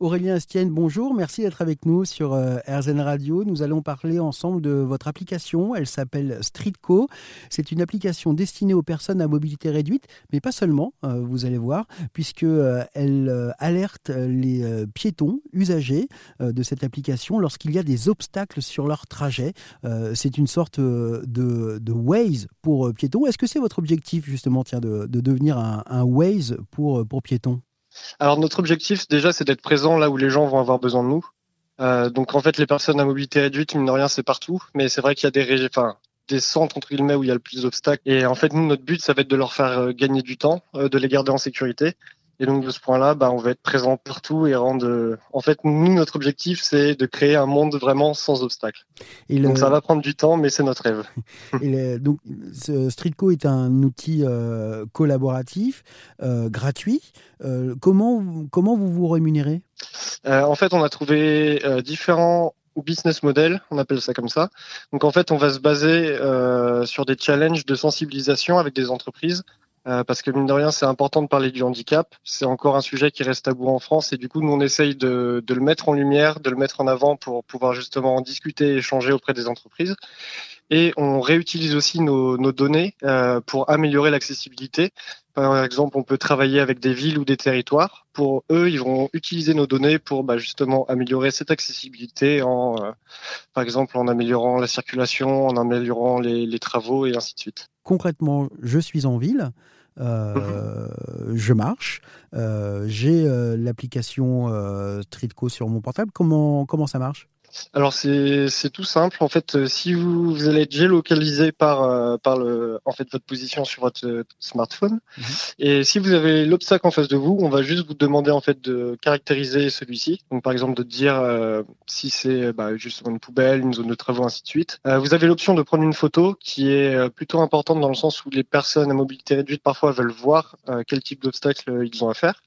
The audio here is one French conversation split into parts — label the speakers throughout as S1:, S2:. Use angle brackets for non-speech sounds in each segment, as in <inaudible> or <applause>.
S1: Aurélien Estienne, bonjour, merci d'être avec nous sur euh, RZN Radio. Nous allons parler ensemble de votre application. Elle s'appelle Streetco. C'est une application destinée aux personnes à mobilité réduite, mais pas seulement, euh, vous allez voir, puisque euh, elle alerte les piétons usagers de cette application lorsqu'il y a des obstacles sur leur trajet. c'est une sorte de, Waze pour piétons. Est-ce que c'est votre objectif justement tiens, de, devenir un, un Waze pour, pour piétons?
S2: Alors notre objectif déjà c'est d'être présent là où les gens vont avoir besoin de nous. Euh, donc en fait les personnes à mobilité réduite, mine de rien c'est partout, mais c'est vrai qu'il y a des enfin des centres entre guillemets où il y a le plus d'obstacles. Et en fait nous notre but ça va être de leur faire euh, gagner du temps, euh, de les garder en sécurité. Et donc de ce point-là, bah, on va être présent partout et rendre. En fait, nous, notre objectif, c'est de créer un monde vraiment sans obstacles. Donc ça va prendre du temps, mais c'est notre rêve. <laughs>
S1: et donc Streetco est un outil euh, collaboratif, euh, gratuit. Euh, comment comment vous vous rémunérez?
S2: En fait, on a trouvé différents business models, on appelle ça comme ça. Donc en fait, on va se baser sur des challenges de sensibilisation avec des entreprises euh, parce que mine de rien, c'est important de parler du handicap. C'est encore un sujet qui reste tabou en France et du coup, nous on essaye de, de, le mettre en lumière, de le mettre en avant pour pouvoir justement en discuter et échanger auprès des entreprises. Et on réutilise aussi nos, nos données euh, pour améliorer l'accessibilité. Par exemple, on peut travailler avec des villes ou des territoires. Pour eux, ils vont utiliser nos données pour bah, justement améliorer cette accessibilité, en, euh, par exemple en améliorant la circulation, en améliorant les, les travaux et ainsi de suite.
S1: Concrètement, je suis en ville. Euh, je marche. Euh, j'ai euh, l'application Streetco sur mon portable. Comment, comment ça marche?
S2: Alors c'est tout simple. En fait euh, si vous, vous allez être géolocalisé par euh, par le en fait votre position sur votre euh, smartphone. Mhm. et si vous avez l'obstacle en face de vous on va juste vous demander en fait de caractériser celui-ci. Donc par exemple de dire si c'est bah, justement une poubelle une zone de travaux ainsi de suite. Vous avez l'option de prendre une photo qui est plutôt importante dans le sens où les personnes à mobilité réduite parfois veulent voir quel type d'obstacle ils ont à faire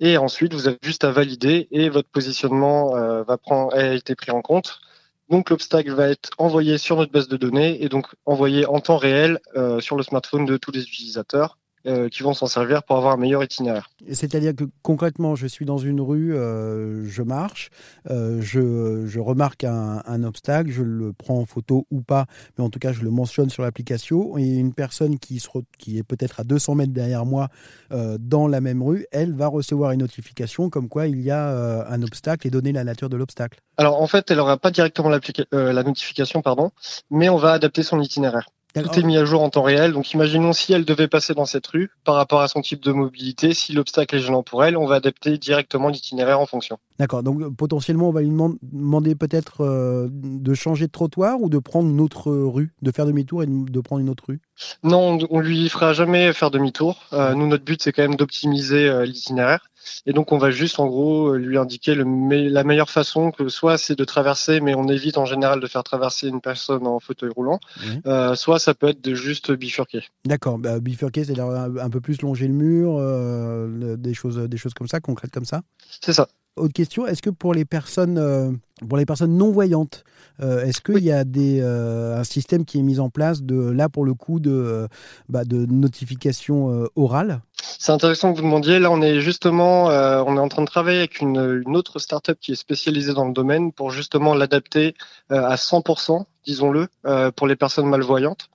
S2: et ensuite, vous avez juste à valider et votre positionnement euh, a été pris en compte. Donc l'obstacle va être envoyé sur notre base de données et donc envoyé en temps réel euh, sur le smartphone de tous les utilisateurs. Euh, qui vont s'en servir pour avoir un meilleur itinéraire.
S1: C'est-à-dire que concrètement, je suis dans une rue, euh, je marche, euh, je, je, remarque un, un, obstacle, je le prends en photo ou pas, mais en tout cas, je le mentionne sur l'application. Et une personne qui, se qui est peut-être à 200 mètres derrière moi dans la même rue, elle va recevoir une notification comme quoi il y a un obstacle et donner la nature de l'obstacle.
S2: Alors en fait, elle n'aura pas directement la notification, pardon, mais on va adapter son itinéraire. Tout est mis à jour en temps réel. Donc, imaginons si elle devait passer dans cette rue, par rapport à son type de mobilité, si l'obstacle est gênant pour elle, on va adapter directement l'itinéraire en fonction.
S1: D'accord. Donc, potentiellement, on va lui demander peut-être euh, de changer de trottoir ou de prendre une autre rue, de faire demi-tour et de prendre une autre rue?
S2: Non, on lui fera jamais faire demi-tour. Euh, nous, notre but, c'est quand même d'optimiser euh, l'itinéraire. Et donc on va juste en gros lui indiquer le la meilleure façon que soit c'est de traverser, mais on évite en général de faire traverser une personne en fauteuil roulant, euh, soit ça peut être de juste bifurquer.
S1: D'accord, bah, bifurquer c'est un peu plus longer le mur, euh, des choses, des choses comme ça, concrètes comme ça?
S2: C'est ça.
S1: Autre question, est-ce que pour les personnes, euh, pour les personnes non voyantes, euh, est-ce qu'il y a des, euh, un système qui est mis en place de là pour le coup de, bah, de notification orale?
S2: C'est intéressant que vous demandiez. Là, on est justement, on est en train de travailler avec une, une autre startup qui est spécialisée dans le domaine pour justement l'adapter à 100%, disons-le, pour les personnes malvoyantes.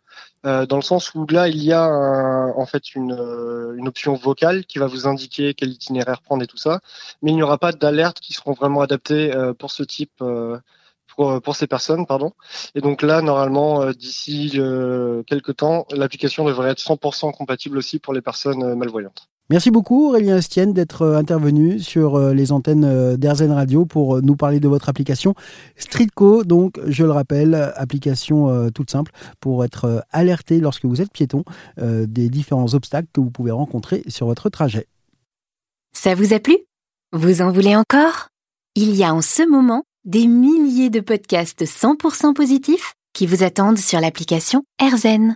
S2: Euh, dans le sens où là, il y a en fait une, euh, une, option vocale qui va vous indiquer quel itinéraire prendre et tout ça, mais il n'y aura pas d'alertes qui seront vraiment adaptées euh, pour ce type, pour, pour, ces personnes, pardon. Et donc là, normalement, d'ici quelques temps, l'application devrait être 100% compatible aussi pour les personnes malvoyantes.
S1: Merci beaucoup Aurélien Estienne d'être euh, intervenu sur euh, les antennes euh, d'Airzen Radio pour nous parler de votre application Streetco. Donc, je le rappelle, application toute simple pour être alerté lorsque vous êtes piéton des différents obstacles que vous pouvez rencontrer sur votre trajet.
S3: Ça vous a plu? Vous en voulez encore? Il y a en ce moment des milliers de podcasts 100% positifs qui vous attendent sur l'application AirZen.